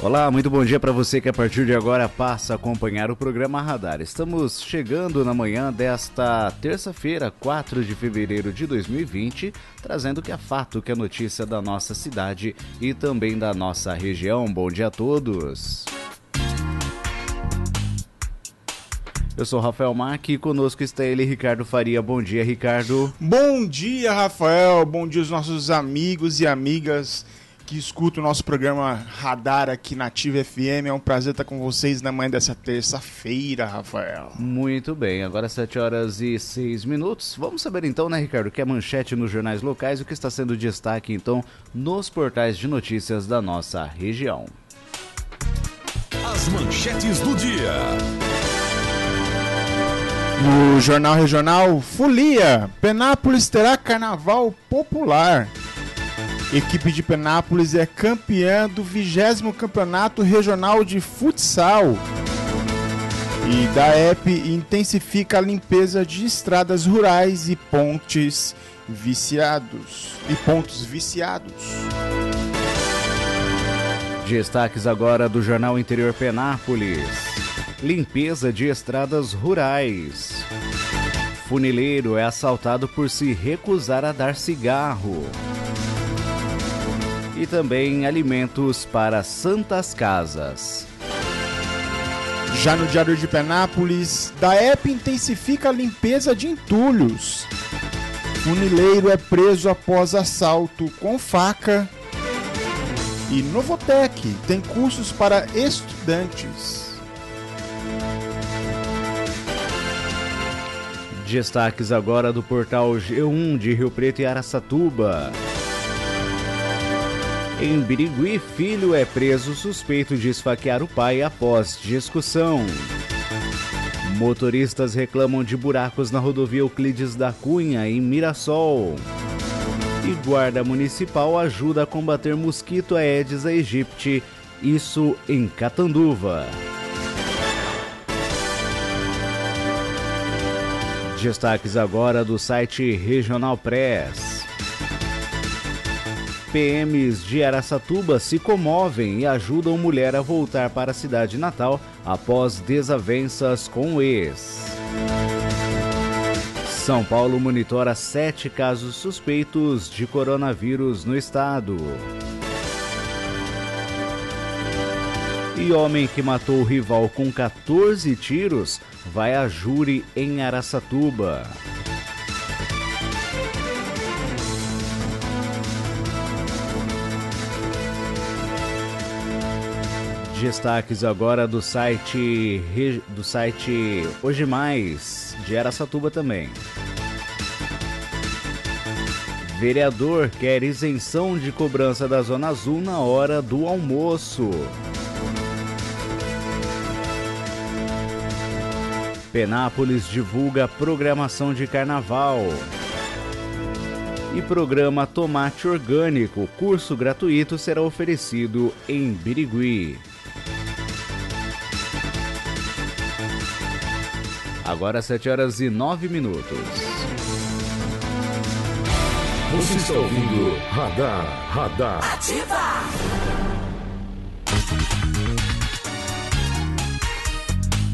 Olá, muito bom dia para você que a partir de agora passa a acompanhar o programa Radar. Estamos chegando na manhã desta terça-feira, 4 de fevereiro de 2020, trazendo que é fato, que é notícia da nossa cidade e também da nossa região. Bom dia a todos. Eu sou Rafael Mack e conosco está ele, Ricardo Faria. Bom dia, Ricardo. Bom dia, Rafael. Bom dia aos nossos amigos e amigas que escuta o nosso programa Radar aqui na Ativa FM. É um prazer estar com vocês na manhã dessa terça-feira, Rafael. Muito bem, agora 7 horas e 6 minutos. Vamos saber então, né, Ricardo, que é manchete nos jornais locais, o que está sendo destaque então nos portais de notícias da nossa região. As manchetes do dia. No Jornal Regional, Folia, Penápolis terá carnaval popular. Equipe de Penápolis é campeã do 20 Campeonato Regional de Futsal. E da EP intensifica a limpeza de estradas rurais e pontes viciados. E pontos viciados. Destaques agora do Jornal Interior Penápolis. Limpeza de estradas rurais. Funileiro é assaltado por se recusar a dar cigarro e também alimentos para santas casas. Já no Diário de Penápolis, DAEP intensifica a limpeza de entulhos. Funileiro é preso após assalto com faca. E Novotec tem cursos para estudantes. Destaques agora do portal G1 de Rio Preto e Araçatuba. Em Birigui, filho é preso suspeito de esfaquear o pai após discussão. Motoristas reclamam de buracos na rodovia Euclides da Cunha, em Mirassol. E guarda municipal ajuda a combater mosquito Aedes aegypti, isso em Catanduva. Destaques agora do site Regional Press. PMs de Araçatuba se comovem e ajudam mulher a voltar para a cidade natal após desavenças com o ex. São Paulo monitora sete casos suspeitos de coronavírus no estado. E homem que matou o rival com 14 tiros vai a júri em Araçatuba. Destaques agora do site do site Hoje Mais de Araçatuba também. Vereador quer isenção de cobrança da Zona Azul na hora do almoço. Penápolis divulga programação de carnaval. E programa Tomate Orgânico, curso gratuito será oferecido em Birigui. Agora 7 horas e 9 minutos. Você está ouvindo Radar, Radar. Ativa!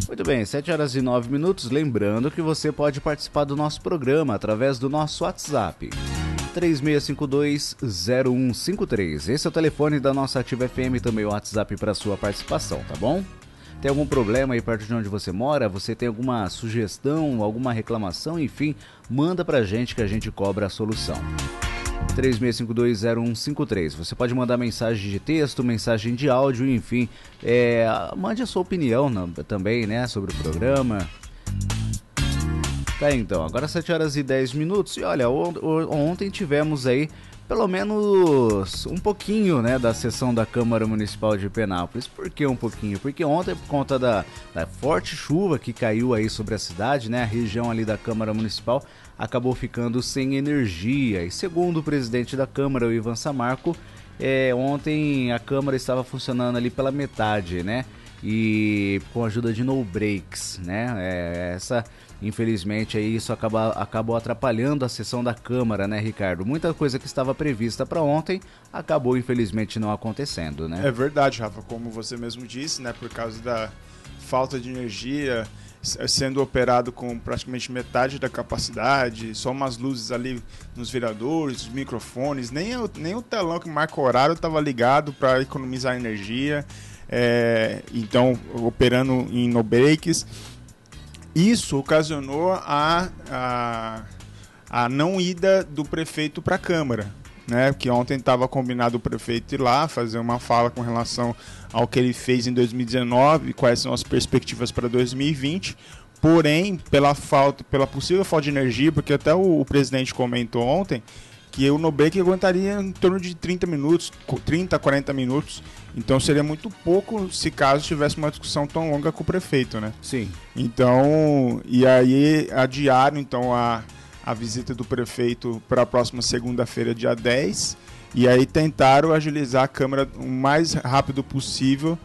Muito bem, 7 horas e 9 minutos. Lembrando que você pode participar do nosso programa através do nosso WhatsApp. 3652-0153. Esse é o telefone da nossa Ativa FM, também o WhatsApp para sua participação, tá bom? Tem algum problema aí perto de onde você mora? Você tem alguma sugestão, alguma reclamação? Enfim, manda pra gente que a gente cobra a solução. 36520153. Você pode mandar mensagem de texto, mensagem de áudio, enfim. É, mande a sua opinião também, né, sobre o programa. Tá então, agora 7 horas e 10 minutos. E olha, ontem tivemos aí pelo menos um pouquinho né, da sessão da Câmara Municipal de Penápolis. Por que um pouquinho? Porque ontem, por conta da, da forte chuva que caiu aí sobre a cidade, né, a região ali da Câmara Municipal acabou ficando sem energia. E segundo o presidente da Câmara, o Ivan Samarco, é, ontem a Câmara estava funcionando ali pela metade, né? E com a ajuda de no breaks, né? É, essa Infelizmente, aí isso acaba, acabou atrapalhando a sessão da Câmara, né, Ricardo? Muita coisa que estava prevista para ontem acabou, infelizmente, não acontecendo, né? É verdade, Rafa. Como você mesmo disse, né, por causa da falta de energia, sendo operado com praticamente metade da capacidade, só umas luzes ali nos viradores, os microfones, nem o, nem o telão que marca o horário estava ligado para economizar energia. É, então, operando em no breaks. Isso ocasionou a, a, a não ida do prefeito para a Câmara. Né, que ontem estava combinado o prefeito ir lá fazer uma fala com relação ao que ele fez em 2019 e quais são as perspectivas para 2020. Porém, pela falta, pela possível falta de energia, porque até o, o presidente comentou ontem que o Nubank aguentaria em torno de 30 minutos, 30, 40 minutos. Então seria muito pouco se caso tivesse uma discussão tão longa com o prefeito, né? Sim. Então, e aí adiaram então a, a visita do prefeito para a próxima segunda-feira, dia 10. E aí tentaram agilizar a Câmara o mais rápido possível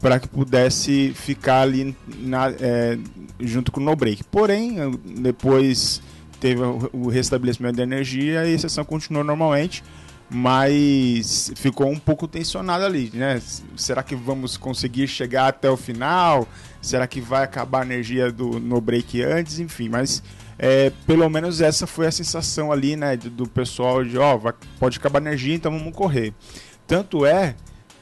para que pudesse ficar ali na, é, junto com o no break. Porém, depois teve o restabelecimento da energia e a sessão continuou normalmente, mas ficou um pouco tensionado ali, né? Será que vamos conseguir chegar até o final? Será que vai acabar a energia do, no break antes? Enfim, mas é, pelo menos essa foi a sensação ali, né, do, do pessoal de, ó, oh, pode acabar a energia, então vamos correr. Tanto é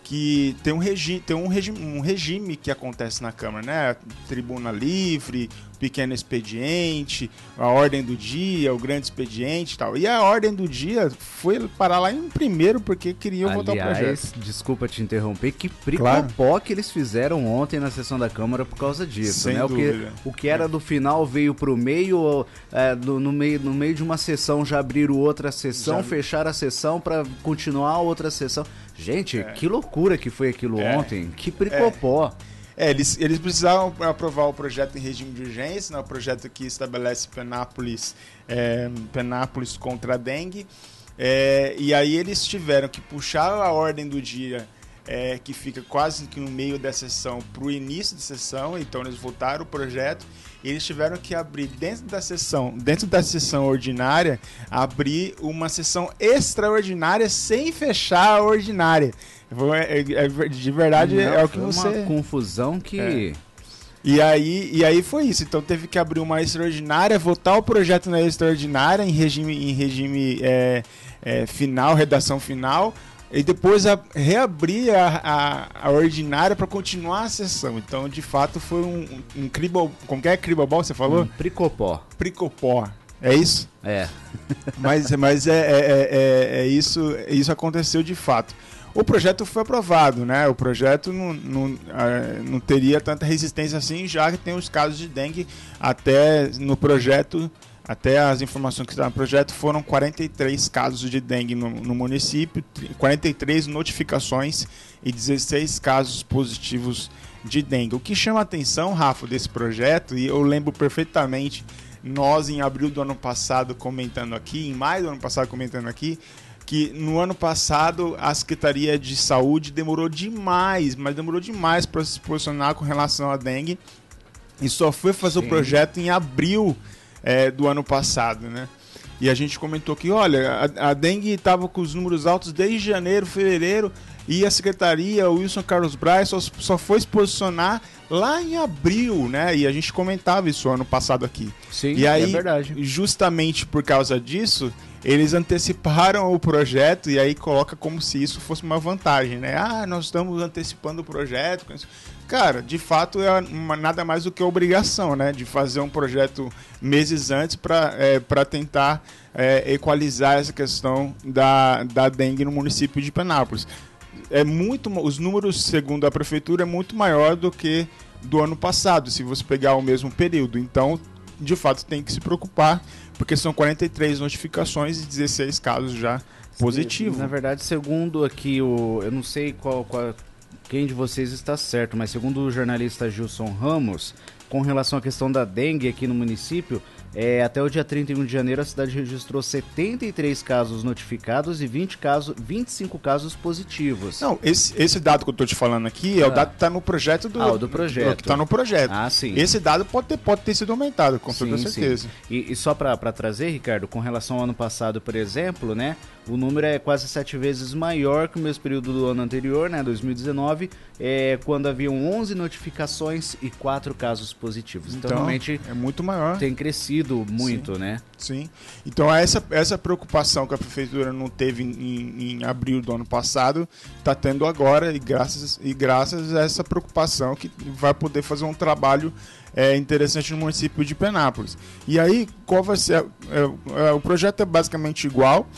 que tem um, regi tem um, regi um regime que acontece na Câmara, né? Tribuna livre, pequeno expediente, a ordem do dia, o grande expediente e tal. E a ordem do dia foi parar lá em primeiro porque queriam Aliás, votar o projeto. Desculpa te interromper, que pricopó claro. que eles fizeram ontem na sessão da Câmara por causa disso, Sem né? O que, o que era do final veio pro meio, é, do, no meio, no meio de uma sessão já abriram outra sessão, já... fecharam a sessão para continuar outra sessão. Gente, é. que loucura que foi aquilo é. ontem. Que pricopó. É. eles, eles precisavam aprovar o projeto em regime de urgência, né, o projeto que estabelece Penápolis, é, Penápolis contra a dengue. É, e aí eles tiveram que puxar a ordem do dia é, que fica quase que no meio da sessão para o início da sessão, então eles votaram o projeto e eles tiveram que abrir dentro da sessão, dentro da sessão ordinária, abrir uma sessão extraordinária sem fechar a ordinária. É, é, de verdade Não, é o que você. Uma confusão que. É. E aí, e aí foi isso. Então teve que abrir uma extraordinária, votar o projeto na extraordinária em regime, em regime é, é, final, redação final, e depois a, reabrir a, a, a ordinária para continuar a sessão. Então, de fato, foi um, um, um cribol. Como que é cribobol, você falou? Um pricopó. Pricopó. É isso? É. mas mas é, é, é, é, isso, isso aconteceu de fato. O projeto foi aprovado, né? O projeto não, não, não teria tanta resistência assim, já que tem os casos de dengue até no projeto até as informações que estão no projeto, foram 43 casos de dengue no, no, município, 43 notificações e 16 casos positivos de dengue. O que chama a atenção, Rafa, desse projeto, e eu lembro perfeitamente nós em abril do ano passado comentando aqui, em maio do ano passado comentando aqui, que no ano passado a Secretaria de Saúde demorou demais, mas demorou demais para se posicionar com relação à dengue e só foi fazer Sim. o projeto em abril é, do ano passado, né? E a gente comentou que, olha, a, a dengue estava com os números altos desde janeiro, fevereiro, e a secretaria, o Wilson Carlos Braz, só, só foi se posicionar lá em abril, né? E a gente comentava isso ano passado aqui. Sim, e aí, é verdade. Justamente por causa disso, eles anteciparam o projeto e aí coloca como se isso fosse uma vantagem, né? Ah, nós estamos antecipando o projeto. Cara, de fato é uma, nada mais do que obrigação, né? De fazer um projeto meses antes para é, tentar é, equalizar essa questão da, da dengue no município de Penápolis. É muito, os números, segundo a prefeitura, é muito maior do que do ano passado, se você pegar o mesmo período. Então, de fato, tem que se preocupar porque são 43 notificações e 16 casos já positivos. Na verdade, segundo aqui o. Eu não sei qual, qual quem de vocês está certo, mas segundo o jornalista Gilson Ramos, com relação à questão da dengue aqui no município, é, até o dia 31 de janeiro, a cidade registrou 73 casos notificados e 20 casos, 25 casos positivos. Não, esse, esse dado que eu estou te falando aqui é ah. o dado que está no projeto do. Ah, o do projeto. Do, que está no projeto. Ah, sim. Esse dado pode ter, pode ter sido aumentado, com toda certeza. E, e, só para trazer, Ricardo, com relação ao ano passado, por exemplo, né? O número é quase sete vezes maior que o mesmo período do ano anterior, né, 2019, é, quando haviam 11 notificações e 4 casos positivos. Então, então realmente é muito maior. Tem crescido muito, Sim. né? Sim. Então essa, essa preocupação que a prefeitura não teve em, em abril do ano passado, está tendo agora e graças, e graças a essa preocupação que vai poder fazer um trabalho é, interessante no município de Penápolis. E aí, qual vai ser? É, é, o projeto é basicamente igual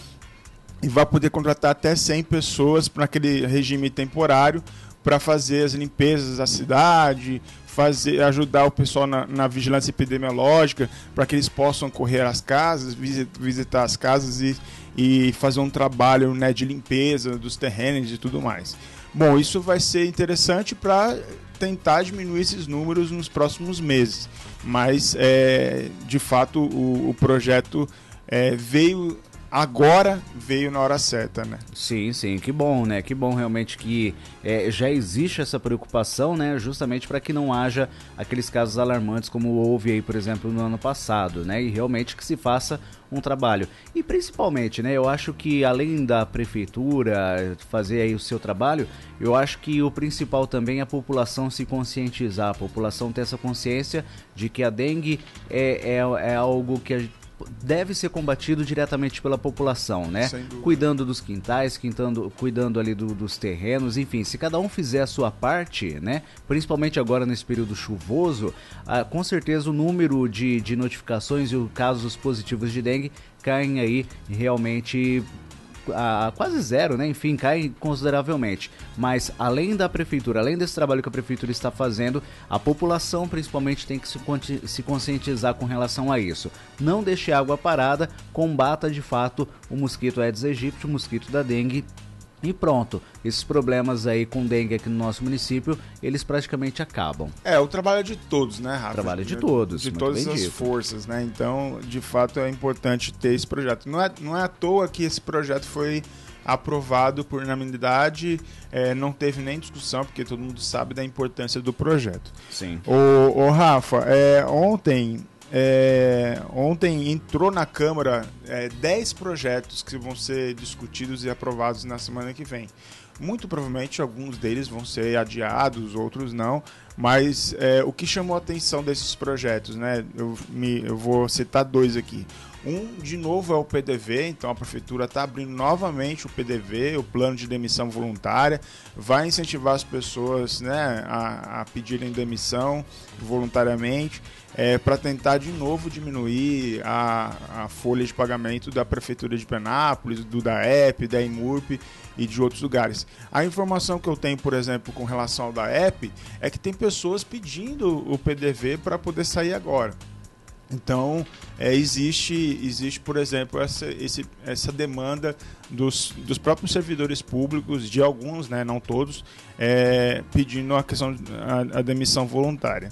e vai poder contratar até 100 pessoas para aquele regime temporário para fazer as limpezas da cidade, fazer, ajudar o pessoal na, na vigilância epidemiológica, para que eles possam correr às casas, visitar as casas e, e fazer um trabalho né, de limpeza dos terrenos e tudo mais. Bom, isso vai ser interessante para tentar diminuir esses números nos próximos meses, mas é, de fato o, o projeto é, veio agora veio na hora certa, né? Sim, sim, que bom, né? Que bom realmente que é, já existe essa preocupação, né? Justamente para que não haja aqueles casos alarmantes como houve aí, por exemplo, no ano passado, né? E realmente que se faça um trabalho. E principalmente, né? Eu acho que além da prefeitura fazer aí o seu trabalho, eu acho que o principal também é a população se conscientizar, a população ter essa consciência de que a dengue é, é, é algo que a deve ser combatido diretamente pela população, né? Cuidando dos quintais, quintando, cuidando ali do, dos terrenos, enfim, se cada um fizer a sua parte, né? Principalmente agora nesse período chuvoso, ah, com certeza o número de, de notificações e os casos positivos de dengue caem aí realmente a, quase zero, né? Enfim, cai consideravelmente. Mas além da prefeitura, além desse trabalho que a prefeitura está fazendo, a população principalmente tem que se, se conscientizar com relação a isso. Não deixe água parada, combata de fato o mosquito Aedes aegypti, o mosquito da dengue e pronto, esses problemas aí com dengue aqui no nosso município, eles praticamente acabam. É, o trabalho é de todos, né, Rafa? Trabalho de todos. De todas as dito. forças, né? Então, de fato, é importante ter esse projeto. Não é, não é à toa que esse projeto foi aprovado por unanimidade, é, não teve nem discussão, porque todo mundo sabe da importância do projeto. Sim. O, o Rafa, é, ontem é, ontem entrou na Câmara é, 10 projetos que vão ser discutidos e aprovados na semana que vem. Muito provavelmente alguns deles vão ser adiados, outros não. Mas é, o que chamou a atenção desses projetos, né? Eu, me, eu vou citar dois aqui. Um, de novo, é o PDV, então a prefeitura está abrindo novamente o PDV, o plano de demissão voluntária, vai incentivar as pessoas né, a, a pedirem demissão voluntariamente é, para tentar de novo diminuir a, a, folha de pagamento da Prefeitura de Penápolis, do DAEP, da IMURP e de outros lugares. A informação que eu tenho, por exemplo, com relação ao DAEP, é que tem pessoas pedindo o PDV para poder sair agora. Então, é, existe, existe, por exemplo, essa, esse, essa demanda dos, dos próprios servidores públicos, de alguns, né, não todos, é, pedindo a questão a, a demissão voluntária.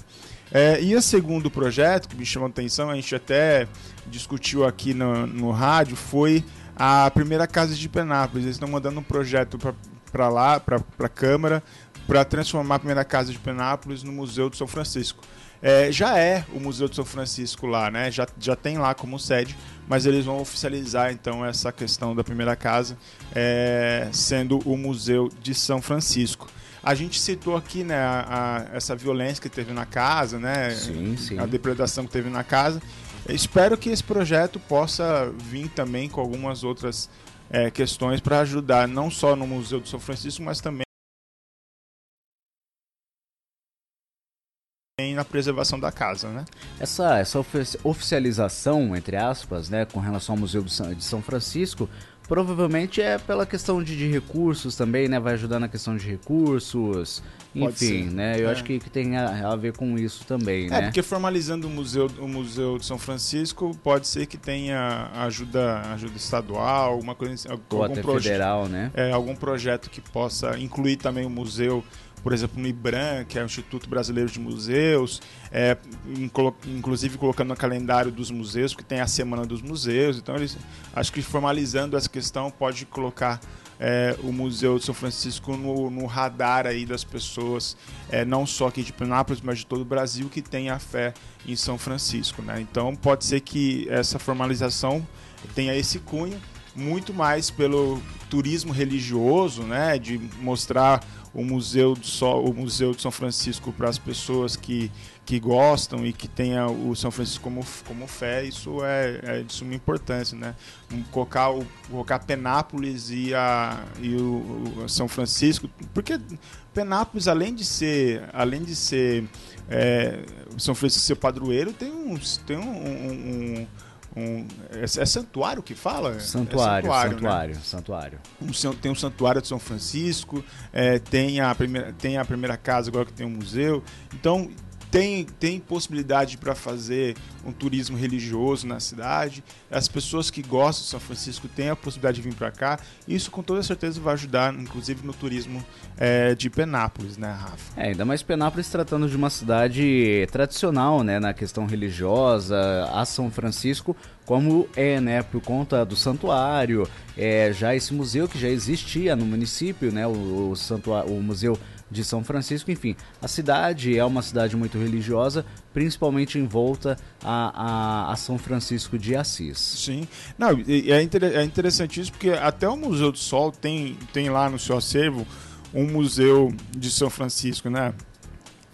É, e o segundo projeto que me chamou a atenção, a gente até discutiu aqui no, no rádio, foi a primeira casa de Penápolis. Eles estão mandando um projeto para lá, para a Câmara, para transformar a primeira casa de Penápolis no Museu de São Francisco. É, já é o Museu de São Francisco lá, né? Já, já tem lá como sede, mas eles vão oficializar então essa questão da primeira casa é, sendo o Museu de São Francisco. A gente citou aqui né, a, a, essa violência que teve na casa, né? Sim, sim. A depredação que teve na casa. Eu espero que esse projeto possa vir também com algumas outras é, questões para ajudar, não só no Museu do São Francisco, mas também na preservação da casa, né? Essa, essa oficialização, entre aspas, né, com relação ao Museu de São Francisco, Provavelmente é pela questão de, de recursos também, né? Vai ajudar na questão de recursos, enfim, né? Eu é. acho que, que tem a, a, ver com isso também, é, né? porque formalizando o museu, o museu de São Francisco, pode ser que tenha ajuda, ajuda estadual, alguma coisa, Ou algum projeto federal, né? É, algum projeto que possa incluir também o museu por exemplo, no IBRAM, que é o Instituto Brasileiro de Museus, é, inclusive colocando no calendário dos museus, porque tem a Semana dos Museus. Então, eles, acho que formalizando essa questão, pode colocar é, o Museu de São Francisco no, no radar aí das pessoas, é, não só aqui de Penápolis, mas de todo o Brasil, que tem a fé em São Francisco. Né? Então, pode ser que essa formalização tenha esse cunho, muito mais pelo turismo religioso, né, de mostrar o Museu, do Sol, o Museu de São Francisco para as pessoas que, que gostam e que tenha o São Francisco como, como fé, isso é, é de suma importância, né? Colocar, o, colocar Penápolis e, a, e o, o São Francisco, porque Penápolis, além de ser, além de ser é, São Francisco ser padroeiro, tem, uns, tem um, um, um um, é, é, santuário que fala? Santuário, é santuário, santuário, né? santuário. Um, tem um santuário de São Francisco, é, tem, a primeira, tem a primeira casa agora que tem um museu. Então tem, tem possibilidade para fazer um turismo religioso na cidade. As pessoas que gostam de São Francisco têm a possibilidade de vir para cá. Isso com toda certeza vai ajudar, inclusive no turismo é, de Penápolis, né, Rafa? É, ainda mais Penápolis tratando de uma cidade tradicional, né, na questão religiosa, a São Francisco, como é, né, por conta do santuário, é, já esse museu que já existia no município, né, o, o, santuário, o museu de São Francisco. Enfim, a cidade é uma cidade muito religiosa, principalmente em volta a, a, a São Francisco de Assis. Sim, não, é, é interessante isso porque até o Museu do Sol tem, tem lá no seu acervo um museu de São Francisco, né?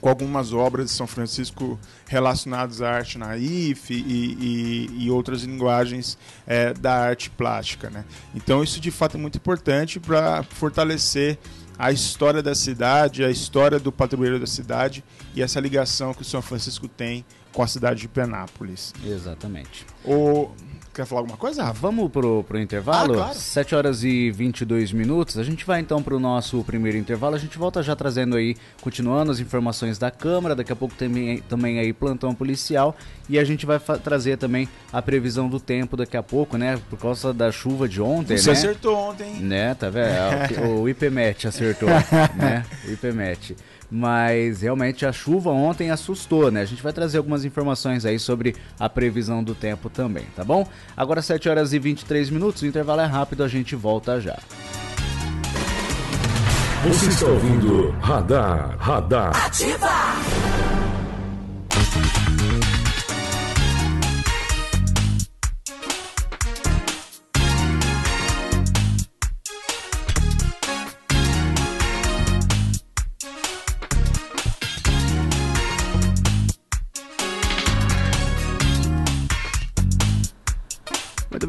com algumas obras de São Francisco relacionadas à arte naif e, e, e outras linguagens é, da arte plástica. Né? Então, isso de fato é muito importante para fortalecer a história da cidade, a história do padroeiro da cidade e essa ligação que o São Francisco tem com a cidade de Penápolis. Exatamente. O... Quer falar alguma coisa, Rafa? Vamos pro, pro intervalo? Ah, claro. 7 horas e 22 minutos. A gente vai então pro nosso primeiro intervalo. A gente volta já trazendo aí, continuando as informações da Câmara. Daqui a pouco também, também aí plantão policial. E a gente vai trazer também a previsão do tempo daqui a pouco, né? Por causa da chuva de ontem, Você né? acertou ontem. Né, tá vendo? o, o IPMET acertou, né? O IPMET mas realmente a chuva ontem assustou, né? A gente vai trazer algumas informações aí sobre a previsão do tempo também, tá bom? Agora 7 horas e 23 minutos, o intervalo é rápido, a gente volta já. Você está ouvindo Radar, Radar. Ativa!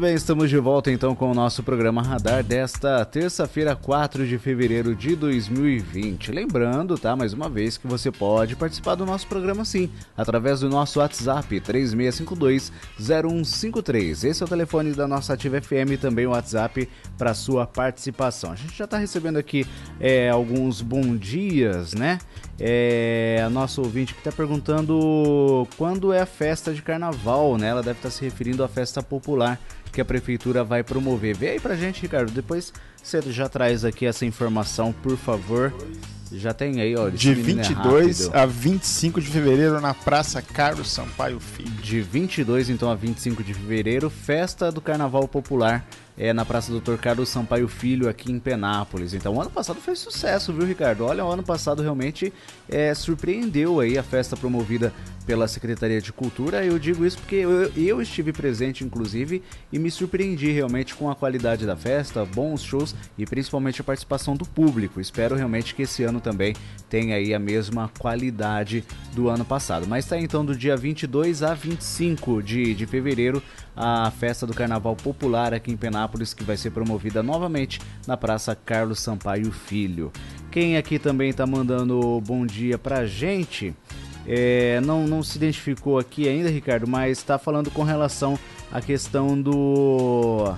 Bem, estamos de volta então com o nosso programa Radar desta terça-feira, 4 de fevereiro de 2020. Lembrando, tá, mais uma vez, que você pode participar do nosso programa sim, através do nosso WhatsApp 3652-0153. Esse é o telefone da nossa Ativa FM e também o WhatsApp para sua participação. A gente já está recebendo aqui é, alguns bom dias, né? É, a nossa ouvinte que está perguntando quando é a festa de carnaval, né? Ela deve estar tá se referindo à festa popular que a prefeitura vai promover. Vê aí pra gente, Ricardo. Depois você já traz aqui essa informação, por favor. Já tem aí, ó. De 22 é a 25 de fevereiro na Praça Carlos Sampaio Filho. De 22 então a 25 de fevereiro, festa do Carnaval Popular é, na Praça Doutor Carlos Sampaio Filho, aqui em Penápolis. Então, o ano passado foi sucesso, viu, Ricardo? Olha, o ano passado realmente é, surpreendeu aí a festa promovida pela Secretaria de Cultura. Eu digo isso porque eu, eu, estive presente, inclusive, e me surpreendi realmente com a qualidade da festa, bons shows e principalmente a participação do público. Espero realmente que esse ano também tenha aí a mesma qualidade do ano passado. Mas está então do dia 22 a 25 de, de fevereiro a festa do Carnaval Popular aqui em Penápolis, que vai ser promovida novamente na Praça Carlos Sampaio Filho. Quem aqui também está mandando bom dia pra gente, é, não, não se identificou aqui ainda, Ricardo, mas está falando com relação à questão do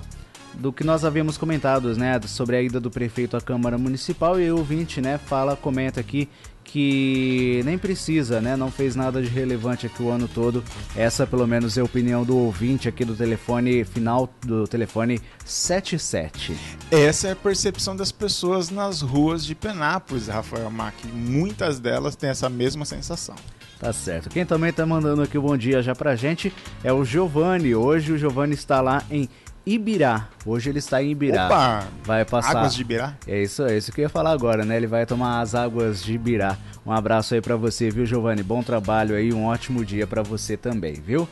do que nós havíamos comentado, né, sobre a ida do prefeito à Câmara Municipal e o ouvinte, né, fala, comenta aqui que nem precisa, né? Não fez nada de relevante aqui o ano todo. Essa, pelo menos, é a opinião do ouvinte aqui do telefone final do telefone 77. Essa é a percepção das pessoas nas ruas de Penápolis, Rafael Mac. Muitas delas têm essa mesma sensação. Tá certo. Quem também tá mandando aqui o um bom dia já pra gente é o Giovanni. Hoje o Giovanni está lá em Ibirá. Hoje ele está em Ibirá. Opa! Vai passar. Águas de Ibirá? É isso, é isso que eu ia falar agora, né? Ele vai tomar as águas de Ibirá. Um abraço aí para você, viu, Giovanni? Bom trabalho aí, um ótimo dia para você também, viu?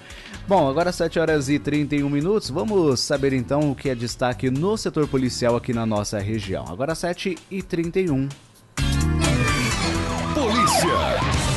Bom, agora 7 horas e 31 minutos. Vamos saber então o que é destaque no setor policial aqui na nossa região. Agora 7 e 31. Polícia!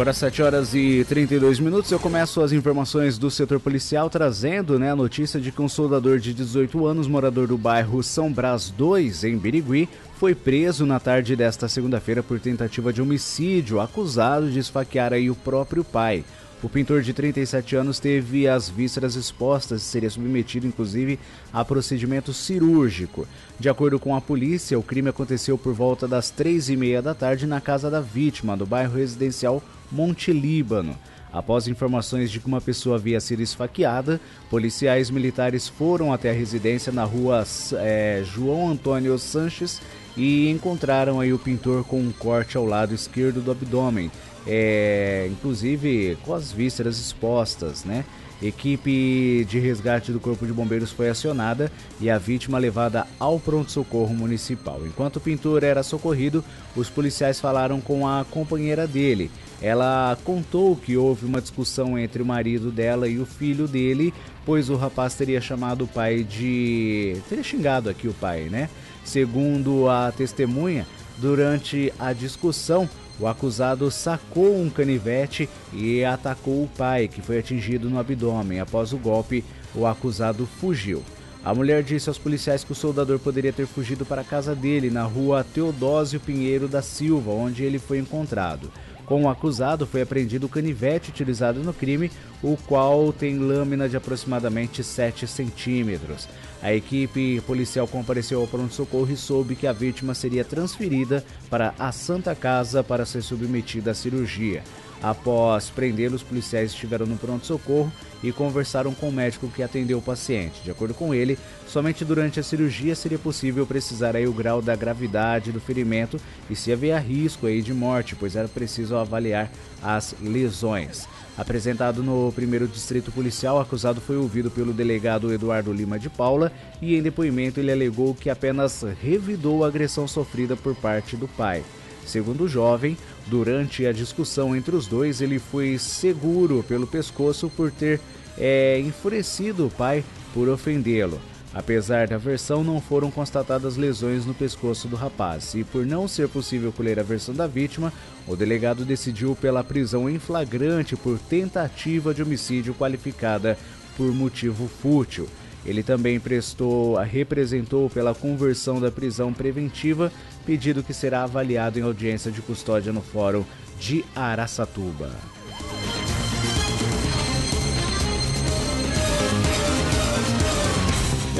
Agora 7 horas e 32 minutos, eu começo as informações do setor policial trazendo né, a notícia de que um soldador de 18 anos, morador do bairro São Brás 2, em Birigui, foi preso na tarde desta segunda-feira por tentativa de homicídio, acusado de esfaquear aí o próprio pai. O pintor de 37 anos teve as vísceras expostas e seria submetido, inclusive, a procedimento cirúrgico. De acordo com a polícia, o crime aconteceu por volta das três e meia da tarde na casa da vítima, do bairro residencial Monte Líbano. Após informações de que uma pessoa havia sido esfaqueada, policiais militares foram até a residência na rua é, João Antônio Sanches e encontraram aí o pintor com um corte ao lado esquerdo do abdômen é, inclusive com as vísceras expostas, né? Equipe de resgate do Corpo de Bombeiros foi acionada e a vítima levada ao pronto-socorro municipal. Enquanto o pintor era socorrido, os policiais falaram com a companheira dele. Ela contou que houve uma discussão entre o marido dela e o filho dele, pois o rapaz teria chamado o pai de. teria xingado aqui o pai, né? Segundo a testemunha, durante a discussão, o acusado sacou um canivete e atacou o pai, que foi atingido no abdômen. Após o golpe, o acusado fugiu. A mulher disse aos policiais que o soldador poderia ter fugido para a casa dele, na rua Teodósio Pinheiro da Silva, onde ele foi encontrado. Com o acusado foi apreendido o canivete utilizado no crime, o qual tem lâmina de aproximadamente 7 centímetros. A equipe policial compareceu ao pronto-socorro e soube que a vítima seria transferida para a Santa Casa para ser submetida à cirurgia. Após prendê-lo, os policiais estiveram no pronto-socorro e conversaram com o médico que atendeu o paciente. De acordo com ele, somente durante a cirurgia seria possível precisar aí o grau da gravidade do ferimento e se havia risco aí de morte, pois era preciso avaliar as lesões. Apresentado no primeiro distrito policial, o acusado foi ouvido pelo delegado Eduardo Lima de Paula e em depoimento ele alegou que apenas revidou a agressão sofrida por parte do pai. Segundo o jovem, durante a discussão entre os dois, ele foi seguro pelo pescoço por ter é, enfurecido o pai por ofendê-lo. Apesar da versão, não foram constatadas lesões no pescoço do rapaz, e por não ser possível colher a versão da vítima, o delegado decidiu pela prisão em flagrante por tentativa de homicídio qualificada por motivo fútil. Ele também prestou, representou pela conversão da prisão preventiva, pedido que será avaliado em audiência de custódia no Fórum de Araçatuba.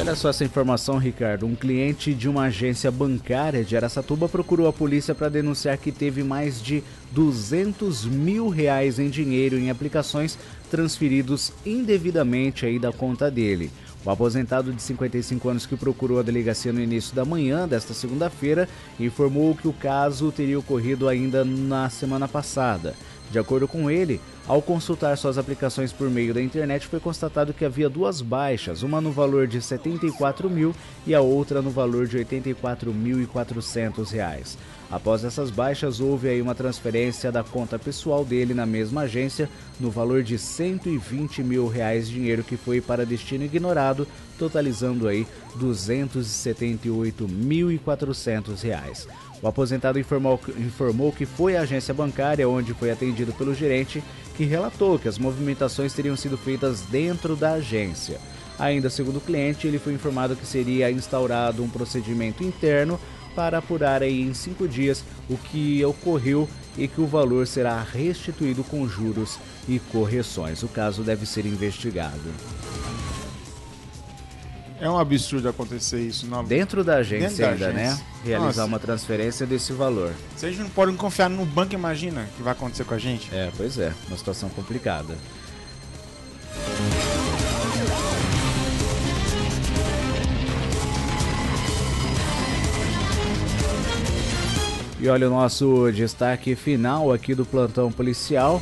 olha só essa informação, Ricardo. Um cliente de uma agência bancária de Aracatuba procurou a polícia para denunciar que teve mais de 200 mil reais em dinheiro em aplicações transferidos indevidamente aí da conta dele. O aposentado de 55 anos que procurou a delegacia no início da manhã desta segunda-feira informou que o caso teria ocorrido ainda na semana passada. De acordo com ele, ao consultar suas aplicações por meio da internet, foi constatado que havia duas baixas, uma no valor de R$ 74 mil e a outra no valor de R$ 84.400. Após essas baixas, houve aí uma transferência da conta pessoal dele na mesma agência no valor de 120 mil reais, dinheiro que foi para destino ignorado, totalizando aí 278.400 reais. O aposentado informou, informou que foi à agência bancária onde foi atendido pelo gerente, que relatou que as movimentações teriam sido feitas dentro da agência. Ainda segundo o cliente, ele foi informado que seria instaurado um procedimento interno para apurar aí em cinco dias o que ocorreu e que o valor será restituído com juros e correções. O caso deve ser investigado. É um absurdo acontecer isso. Não... Dentro da agência Dentro da ainda, né? agência. né? Realizar Nossa. uma transferência desse valor. Vocês não podem confiar no banco, imagina, que vai acontecer com a gente. É, pois é. Uma situação complicada. E olha o nosso destaque final aqui do plantão policial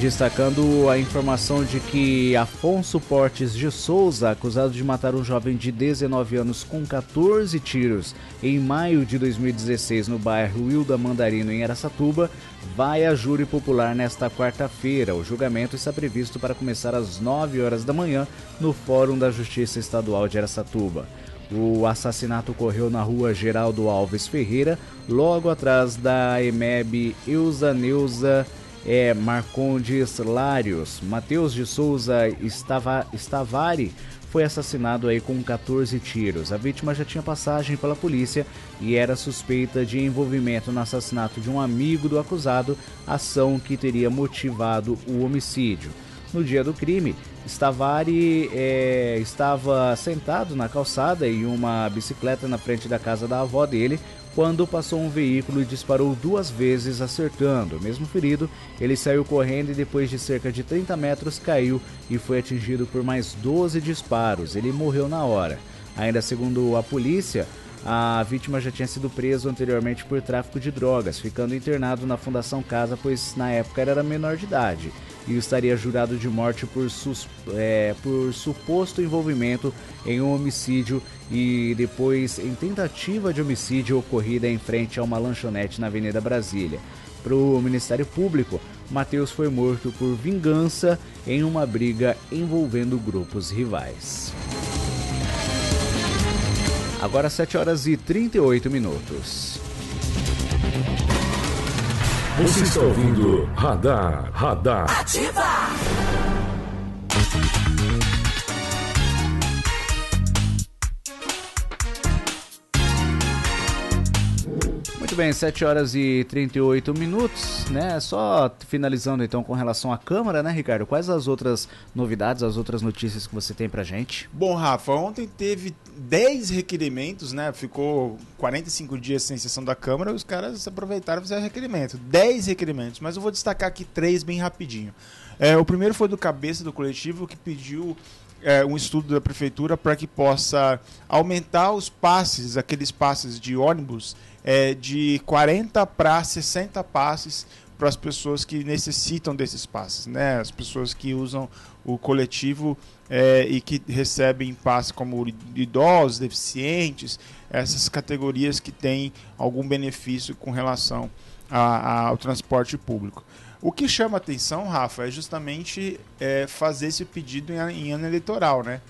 destacando a informação de que Afonso Portes de Souza, acusado de matar um jovem de 19 anos com 14 tiros em maio de 2016 no bairro Wilda Mandarino, em Aracatuba, vai a júri popular nesta quarta-feira. O julgamento está previsto para começar às 9 horas da manhã no Fórum da Justiça Estadual de Aracatuba. O assassinato ocorreu na rua Geraldo Alves Ferreira, logo atrás da EMEB Eusa Neuza é, Marcondes Lários. Matheus de Souza Estava, Stavari foi assassinado aí com 14 tiros. A vítima já tinha passagem pela polícia e era suspeita de envolvimento no assassinato de um amigo do acusado, ação que teria motivado o homicídio. No dia do crime, Stavari é, estava sentado na calçada em uma bicicleta na frente da casa da avó dele quando passou um veículo e disparou duas vezes, acertando. Mesmo ferido, ele saiu correndo e depois de cerca de 30 metros caiu e foi atingido por mais 12 disparos. Ele morreu na hora. Ainda segundo a polícia, a vítima já tinha sido preso anteriormente por tráfico de drogas, ficando internado na Fundação Casa, pois na época era menor de idade e estaria jurado de morte por, sus, é, por suposto envolvimento em um homicídio e depois em tentativa de homicídio ocorrida em frente a uma lanchonete na Avenida Brasília. Para o Ministério Público, Matheus foi morto por vingança em uma briga envolvendo grupos rivais. Agora 7 horas e 38 minutos. Você está ouvindo Radar, Radar. Ativa! Muito bem, 7 horas e 38 minutos, né? Só finalizando então com relação à Câmara, né, Ricardo? Quais as outras novidades, as outras notícias que você tem pra gente? Bom, Rafa, ontem teve 10 requerimentos, né? Ficou 45 dias sem sessão da Câmara, os caras aproveitaram e fizeram requerimento. 10 requerimentos, mas eu vou destacar aqui três bem rapidinho. É, o primeiro foi do cabeça do coletivo que pediu é, um estudo da prefeitura para que possa aumentar os passes, aqueles passes de ônibus, é, de 40 para 60 passes para as pessoas que necessitam desses passes, né? As pessoas que usam o coletivo é, e que recebem passe como idosos, deficientes, essas categorias que têm algum benefício com relação a, a, ao transporte público. O que chama atenção, Rafa, é justamente é, fazer esse pedido em, em ano eleitoral, né?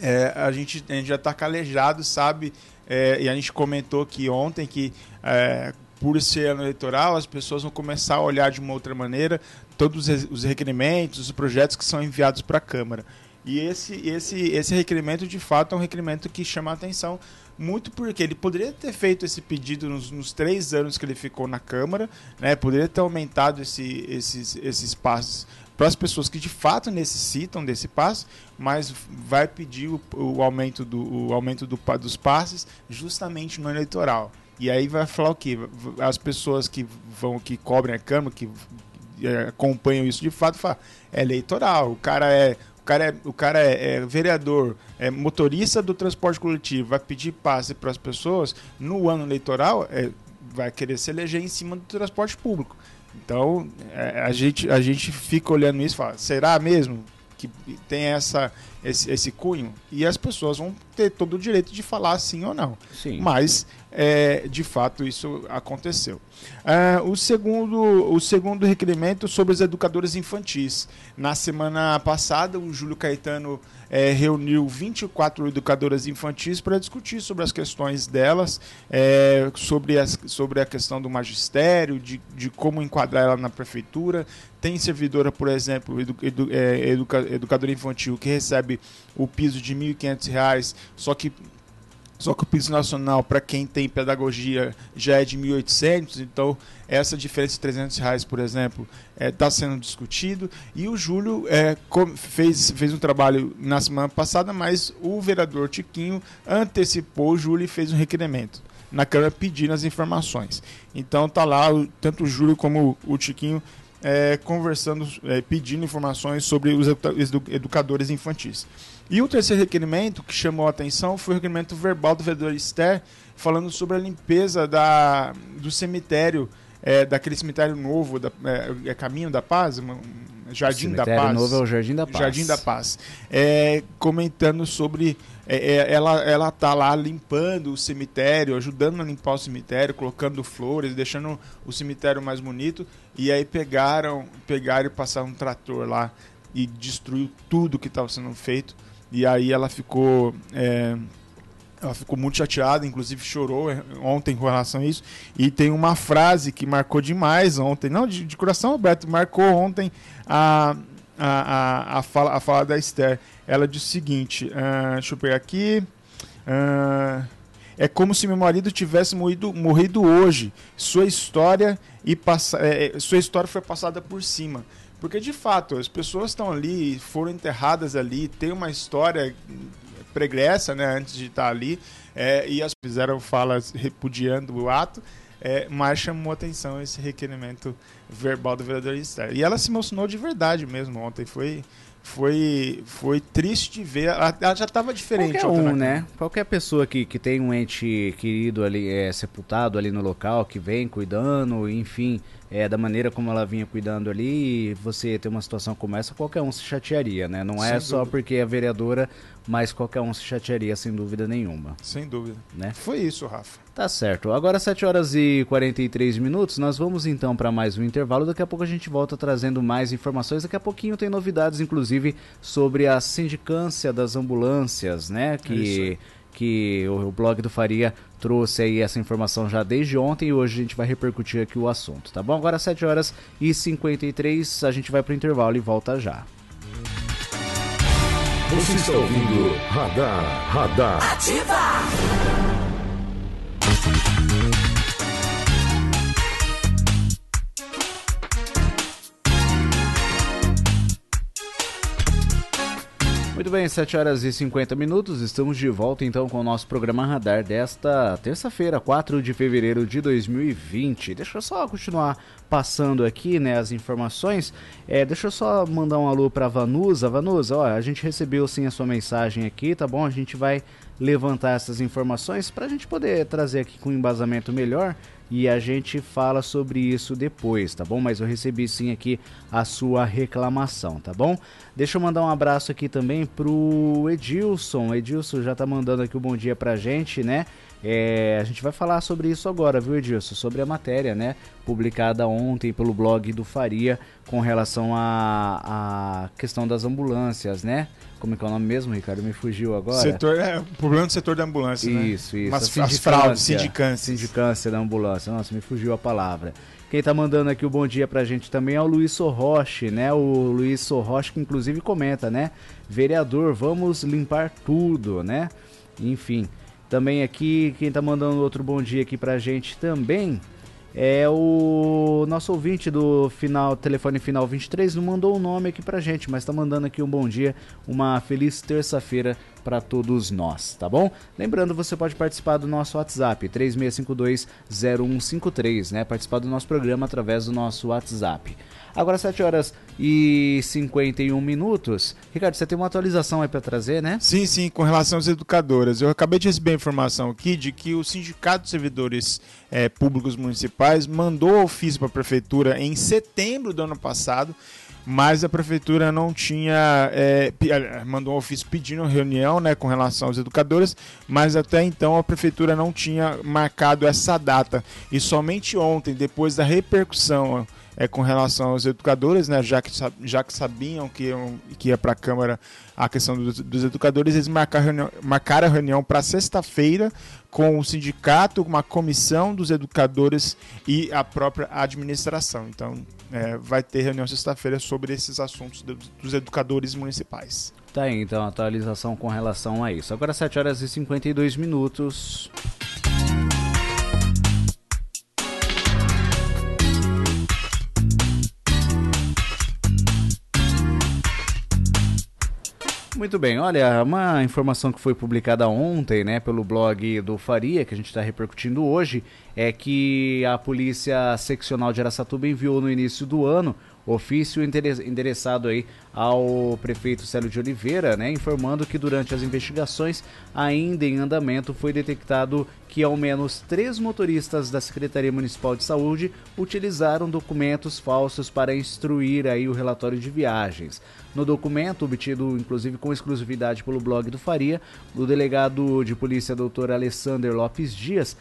É, a, gente, a gente já está calejado, sabe? E a gente comentou aqui ontem que por ser ano eleitoral, as pessoas vão começar a olhar de uma outra maneira todos os requerimentos, os projetos que são enviados para a Câmara. E esse, esse, esse requerimento, de fato, é um requerimento que chama a atenção muito porque ele poderia ter feito esse pedido nos, nos três anos que ele ficou na Câmara, né? poderia ter aumentado esse, esses, esses passos para as pessoas que de fato necessitam desse passe, mas vai pedir o, o aumento, do, o aumento do, dos passes justamente no eleitoral. E aí vai falar o quê? As pessoas que vão que cobrem a Câmara, que acompanham isso de fato, falam, é eleitoral, o cara é o cara é, o cara é, é, vereador, é motorista do transporte coletivo, vai pedir passe para as pessoas no ano eleitoral, é, vai querer se eleger em cima do transporte público. Então é, a, gente, a gente fica olhando isso e fala: será mesmo que tem essa, esse, esse cunho? E as pessoas vão ter todo o direito de falar sim ou não. Sim. Mas é, de fato isso aconteceu. Uh, o, segundo, o segundo requerimento sobre os educadores infantis. Na semana passada, o Júlio Caetano é, reuniu 24 educadoras infantis para discutir sobre as questões delas, é, sobre, as, sobre a questão do magistério, de, de como enquadrar ela na prefeitura. Tem servidora, por exemplo, edu, edu, é, educa, educadora infantil, que recebe o piso de R$ 1.500, só que Só que o piso nacional, para quem tem pedagogia, já é de 1.800, então essa diferença de 300 reais, por exemplo, está é, tá sendo discutido. E o Júlio é, fez, fez um trabalho na semana passada, mas o vereador Tiquinho antecipou o Júlio e fez um requerimento na Câmara pedindo as informações. Então tá lá, tanto o Júlio como o Tiquinho é, conversando, é, pedindo informações sobre os educadores infantis. E o terceiro requerimento que chamou a atenção foi o requerimento verbal do vereador Esther, falando sobre a limpeza da, do cemitério, é, daquele cemitério novo, da, é, é Caminho da Paz, Jardim da Paz. novo é o Jardim da Paz. Jardim da Paz. É, comentando sobre. É, é, ela, ela tá lá limpando o cemitério, ajudando a limpar o cemitério, colocando flores, deixando o cemitério mais bonito. E aí pegaram, pegaram e passaram um trator lá e destruiu tudo que estava sendo feito. E aí ela ficou. É, ela ficou muito chateada, inclusive chorou é, ontem com relação a isso. E tem uma frase que marcou demais ontem, não, de, de coração aberto, marcou ontem a, a, a, a, fala, a fala da Esther. Ela disse o seguinte: uh, deixa eu pegar aqui. Uh, é como se meu marido tivesse morrido, morrido hoje. Sua história e passa, é, sua história foi passada por cima. Porque de fato, as pessoas estão ali, foram enterradas ali, tem uma história pregressa, né, antes de estar ali, é, e as fizeram falas repudiando o ato, é, mas chamou atenção esse requerimento verbal do vereador Esther. E ela se emocionou de verdade mesmo ontem, foi foi, foi triste ver. Ela, já estava diferente. Qualquer um, né? Qualquer pessoa que, que tem um ente querido ali, é, sepultado ali no local, que vem cuidando, enfim, é, da maneira como ela vinha cuidando ali, você ter uma situação como essa, qualquer um se chatearia, né? Não é sem só porque é vereadora, mas qualquer um se chatearia sem dúvida nenhuma. Sem dúvida. Né? Foi isso, Rafa. Tá certo. Agora 7 horas e 43 minutos, nós vamos então para mais um intervalo. Daqui a pouco a gente volta trazendo mais informações. Daqui a pouquinho tem novidades, inclusive, sobre a sindicância das ambulâncias, né? Que. É que o, blog do Faria trouxe aí essa informação já desde ontem e hoje a gente vai repercutir aqui o assunto, tá bom? Agora 7 horas e 53, a gente vai pro intervalo e volta já. Você está ouvindo Radar, Radar. Ativa! Muito bem, 7 horas e 50 minutos, estamos de volta então com o nosso programa Radar desta terça-feira, 4 de fevereiro de 2020. Deixa eu só continuar passando aqui né, as informações. É, deixa eu só mandar um alô para Vanusa. Vanusa, ó, a gente recebeu sim a sua mensagem aqui, tá bom? A gente vai levantar essas informações para a gente poder trazer aqui com um embasamento melhor e a gente fala sobre isso depois, tá bom? Mas eu recebi sim aqui a sua reclamação, tá bom? Deixa eu mandar um abraço aqui também pro Edilson. Edilson já tá mandando aqui o um bom dia pra gente, né? É, a gente vai falar sobre isso agora, viu, Edilson? Sobre a matéria, né? Publicada ontem pelo blog do Faria com relação à, questão das ambulâncias, né? Como é que é o nome mesmo, Ricardo? Me fugiu agora. Setor, é, o problema do setor da ambulância, isso, né? Isso, isso. Mas as fraudes, sindicância. Sindicância da ambulância. Nossa, me fugiu a palavra. Quem tá mandando aqui o bom dia pra gente também é o Luiz Sorroche, né? O Luiz Sorroche que inclusive comenta, né? Vereador, vamos limpar tudo, né? Enfim. Também aqui, quem tá mandando outro bom dia aqui pra gente também é o nosso ouvinte do final telefone final 23 não mandou o um nome aqui pra gente, mas tá mandando aqui um bom dia, uma feliz terça-feira para todos nós, tá bom? Lembrando, você pode participar do nosso WhatsApp 36520153, né? Participar do nosso programa através do nosso WhatsApp. Agora 7 horas e 51 minutos. Ricardo, você tem uma atualização aí para trazer, né? Sim, sim, com relação às educadoras. Eu acabei de receber a informação aqui de que o Sindicato de Servidores é, Públicos Municipais mandou ofício para a Prefeitura em setembro do ano passado mas a prefeitura não tinha é, mandou um ofício pedindo reunião né, com relação aos educadores, mas até então a prefeitura não tinha marcado essa data. E somente ontem, depois da repercussão é, com relação aos educadores, né, já, que, já que sabiam que, iam, que ia para a Câmara a questão dos, dos educadores, eles marcaram, reunião, marcaram a reunião para sexta-feira com o sindicato, uma comissão dos educadores e a própria administração. Então, é, vai ter reunião sexta-feira sobre esses assuntos dos educadores municipais. Tá aí, então, a atualização com relação a isso. Agora 7 horas e 52 minutos. Muito bem, olha, uma informação que foi publicada ontem, né, pelo blog do Faria, que a gente está repercutindo hoje, é que a Polícia Seccional de Aracatuba enviou no início do ano ofício endereçado aí ao prefeito Célio de Oliveira, né, informando que durante as investigações ainda em andamento foi detectado que ao menos três motoristas da Secretaria Municipal de Saúde utilizaram documentos falsos para instruir aí o relatório de viagens. No documento, obtido inclusive com exclusividade pelo blog do Faria, o delegado de polícia Dr. Alessander Lopes Dias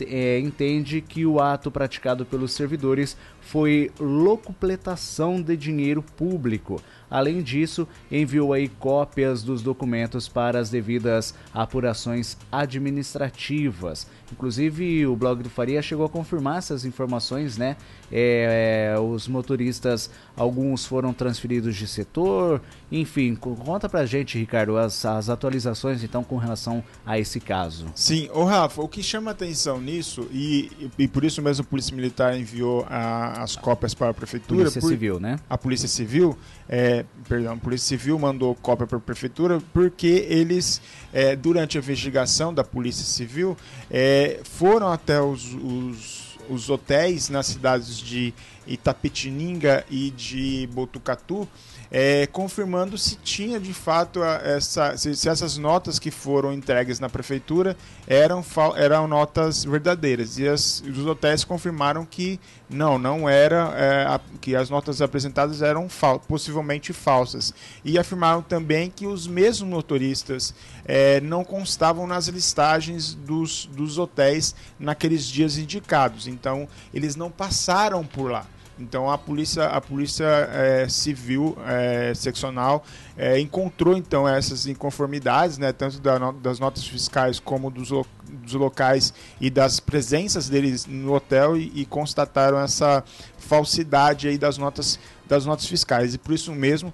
é, entende que o ato praticado pelos servidores foi locupletação de dinheiro público. Além disso, enviou aí cópias dos documentos para as devidas apurações administrativas. Inclusive, o blog do Faria chegou a confirmar essas informações, né? É, é, os motoristas, alguns foram transferidos de setor, enfim, conta pra gente, Ricardo, as, as atualizações então com relação a esse caso. Sim, o Rafa, o que chama atenção nisso, e, e por isso mesmo a Polícia Militar enviou a, as cópias para a Prefeitura. Polícia por, Civil, né? A Polícia Civil, é, perdão, a Polícia Civil mandou cópia para a Prefeitura porque eles, é, durante a investigação da Polícia Civil, é, foram até os, os, os hotéis nas cidades de Itapetininga e de Botucatu é, confirmando se tinha de fato essa, se, se, essas notas que foram entregues na prefeitura eram, eram notas verdadeiras. E as, os hotéis confirmaram que não, não era, é, a, que as notas apresentadas eram fal possivelmente falsas. E afirmaram também que os mesmos motoristas é, não constavam nas listagens dos, dos hotéis naqueles dias indicados. Então, eles não passaram por lá. Então a polícia, a polícia é, civil é, seccional é, encontrou então essas inconformidades, né, tanto da, das notas fiscais como dos, dos, locais e das presenças deles no hotel e, e, constataram essa falsidade aí das notas das notas fiscais. E por isso mesmo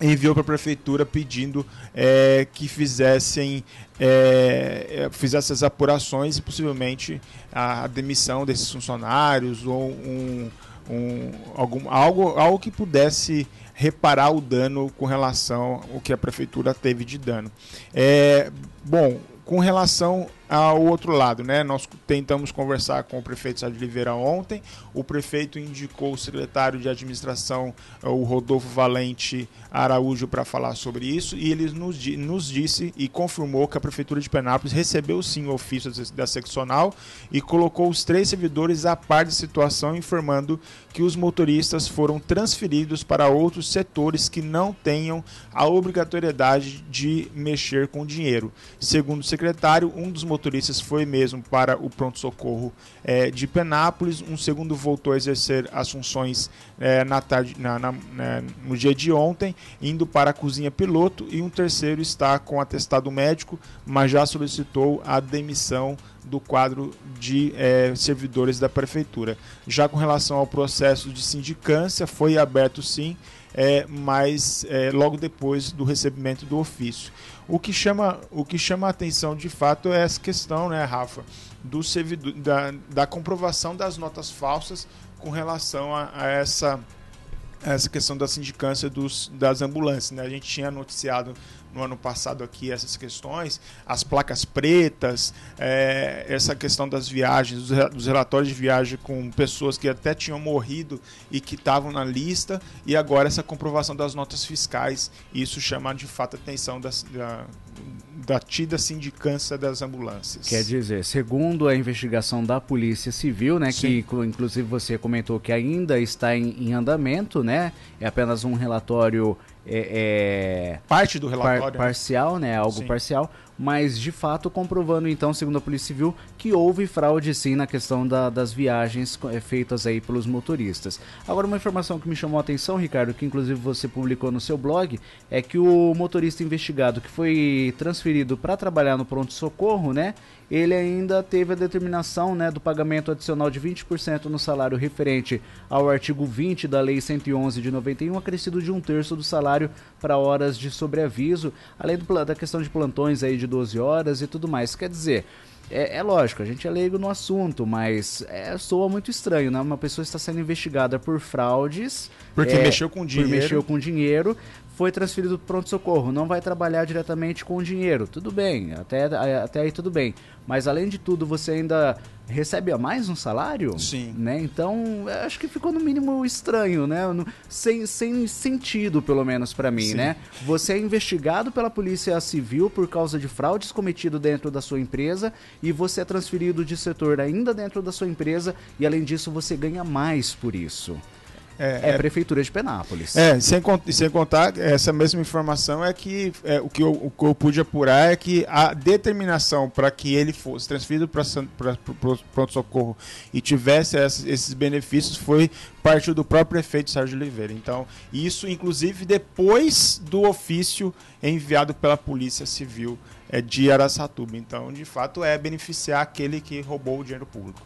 enviou para a prefeitura pedindo é, que fizessem é, fizesse as apurações e possivelmente a demissão desses funcionários ou um um, algum, algo, algo que pudesse reparar o dano com relação ao que a prefeitura teve de dano. É, bom, com relação ao outro lado, né? Nós tentamos conversar com o prefeito Sá de Oliveira ontem. O prefeito indicou o secretário de administração, o Rodolfo Valente Araújo, para falar sobre isso. E ele nos, nos, disse e confirmou que a prefeitura de Penápolis recebeu sim o ofício da seccional e colocou os três servidores a par de situação, informando que os motoristas foram transferidos para outros setores que não tenham a obrigatoriedade de mexer com dinheiro. Segundo o secretário, um dos motoristas motoristas foi mesmo para o pronto-socorro é, de Penápolis, um segundo voltou a exercer as funções é, na tarde, na, na, né, no dia de ontem, indo para a cozinha piloto, e um terceiro está com atestado médico, mas já solicitou a demissão do quadro de é, servidores da prefeitura. Já com relação ao processo de sindicância, foi aberto sim, é, mas é, logo depois do recebimento do ofício. O que chama, o que chama a atenção de fato é essa questão, né, Rafa, do servidor, da, da comprovação das notas falsas com relação a, a essa essa questão da sindicância dos, das ambulâncias. Né? A gente tinha noticiado no ano passado aqui essas questões, as placas pretas, é, essa questão das viagens, dos relatórios de viagem com pessoas que até tinham morrido e que estavam na lista, e agora essa comprovação das notas fiscais. Isso chama de fato a atenção das, da, da tida sindicância das ambulâncias. Quer dizer, segundo a investigação da Polícia Civil, né, Sim. que inclusive você comentou que ainda está em, em andamento, né, é apenas um relatório é, é, parte do relatório par, né? parcial, né? Algo Sim. parcial. Mas de fato comprovando então, segundo a Polícia Civil, que houve fraude sim na questão da, das viagens é, feitas aí pelos motoristas. Agora uma informação que me chamou a atenção, Ricardo, que inclusive você publicou no seu blog, é que o motorista investigado que foi transferido para trabalhar no pronto socorro, né? ele ainda teve a determinação né, do pagamento adicional de 20% no salário referente ao artigo 20 da Lei 111 de 91, acrescido de um terço do salário para horas de sobreaviso, além do, da questão de plantões aí de 12 horas e tudo mais. Quer dizer, é, é, lógico, a gente é leigo no assunto, mas é, soa muito estranho, né? Uma pessoa está sendo investigada por fraudes. Porque é, mexeu com dinheiro. Mexeu com dinheiro, foi transferido para pronto-socorro, não vai trabalhar diretamente com o dinheiro. Tudo bem, até, até aí tudo bem. Mas além de tudo, você ainda recebe a mais um salário? Sim. Né? Então, acho que ficou no mínimo estranho, né? Sem, sem sentido, pelo menos para mim, Sim. né? Você é investigado pela Polícia Civil por causa de fraudes cometido dentro da sua empresa e você é transferido de setor ainda dentro da sua empresa e além disso você ganha mais por isso. É, é, é, Prefeitura de Penápolis. É, sem, sem contar, essa mesma informação é que é, o, que eu, o que eu pude apurar é que a determinação para que ele fosse transferido para o pronto-socorro e tivesse esses, esses benefícios foi parte do próprio prefeito Sérgio Oliveira. Então, isso inclusive depois do ofício enviado pela Polícia Civil é, de Araçatuba. Então, de fato, é beneficiar aquele que roubou o dinheiro público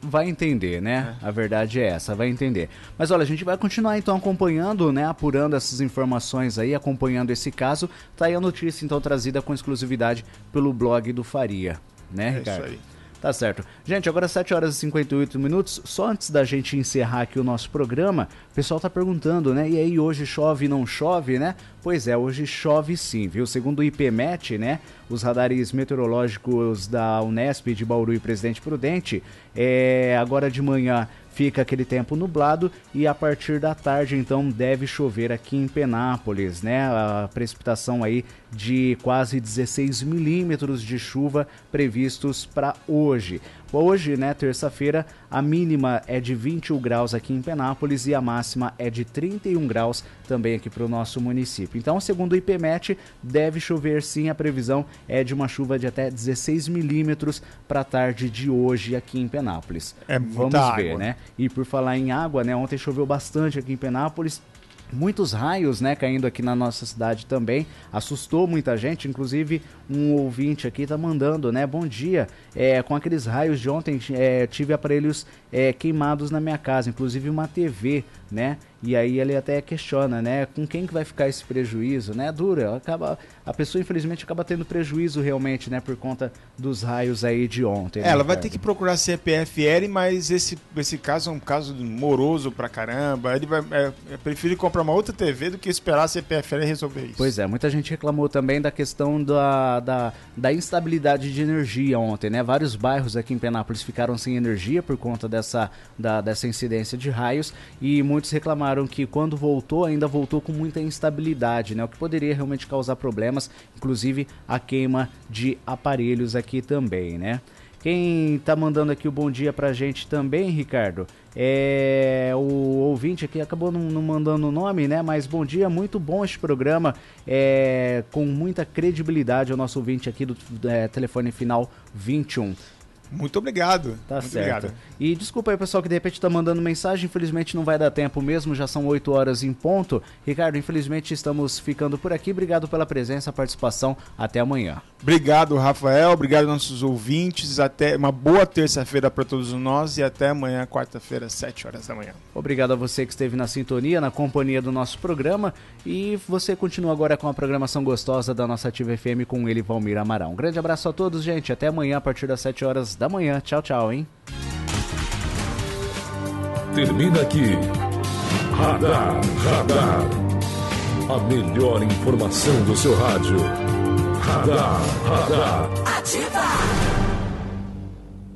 vai entender, né? É. A verdade é essa, vai entender. Mas olha, a gente vai continuar então acompanhando, né? Apurando essas informações aí, acompanhando esse caso. Tá aí a notícia então trazida com exclusividade pelo blog do Faria, né, é Ricardo? Isso aí. Tá certo. Gente, agora 7 horas e 58 minutos. Só antes da gente encerrar aqui o nosso programa, o pessoal tá perguntando, né? E aí, hoje chove não chove, né? Pois é, hoje chove sim, viu? Segundo o IPMET, né? Os radares meteorológicos da Unesp de Bauru e Presidente Prudente, é, agora de manhã fica aquele tempo nublado e a partir da tarde então deve chover aqui em Penápolis, né? A precipitação aí de quase 16 milímetros de chuva previstos para hoje. Hoje, né, terça-feira, a mínima é de 21 graus aqui em Penápolis e a máxima é de 31 graus também aqui para o nosso município. Então, segundo o IPMET, deve chover sim. A previsão é de uma chuva de até 16 milímetros para a tarde de hoje aqui em Penápolis. É muita Vamos ver, água. né? E por falar em água, né? Ontem choveu bastante aqui em Penápolis muitos raios, né, caindo aqui na nossa cidade também, assustou muita gente, inclusive um ouvinte aqui tá mandando, né, bom dia, é, com aqueles raios de ontem, é, tive aparelhos é, queimados na minha casa, inclusive uma TV, né, e aí ele até questiona, né, com quem que vai ficar esse prejuízo, né? Dura, acaba a pessoa infelizmente acaba tendo prejuízo realmente, né, por conta dos raios aí de ontem. Né, ela vai ter que procurar CPFL, mas esse esse caso é um caso moroso pra caramba. Ele vai é, é, prefere comprar uma outra TV do que esperar a CPFL resolver isso. Pois é, muita gente reclamou também da questão da, da, da instabilidade de energia ontem, né? Vários bairros aqui em Penápolis ficaram sem energia por conta dessa da, dessa incidência de raios e muitos reclamaram que quando voltou, ainda voltou com muita instabilidade, né? O que poderia realmente causar problemas, inclusive a queima de aparelhos aqui também, né? Quem tá mandando aqui o bom dia pra gente também, Ricardo, é o ouvinte aqui acabou não, não mandando o nome, né? Mas bom dia, muito bom este programa, é, com muita credibilidade ao nosso ouvinte aqui do é, telefone final 21. Muito obrigado. Tá Muito certo. Obrigado. E desculpa aí, pessoal, que de repente tá mandando mensagem. Infelizmente não vai dar tempo mesmo, já são 8 horas em ponto. Ricardo, infelizmente estamos ficando por aqui. Obrigado pela presença, participação. Até amanhã. Obrigado, Rafael. Obrigado, nossos ouvintes. Até uma boa terça-feira para todos nós e até amanhã, quarta-feira, 7 horas da manhã. Obrigado a você que esteve na sintonia, na companhia do nosso programa. E você continua agora com a programação gostosa da nossa Ativa FM com ele, Valmir Amaral. Um grande abraço a todos, gente. Até amanhã, a partir das 7 horas da manhã. Tchau, tchau, hein? Termina aqui. Radar, radar. A melhor informação do seu rádio. Radar, radar. Ativa!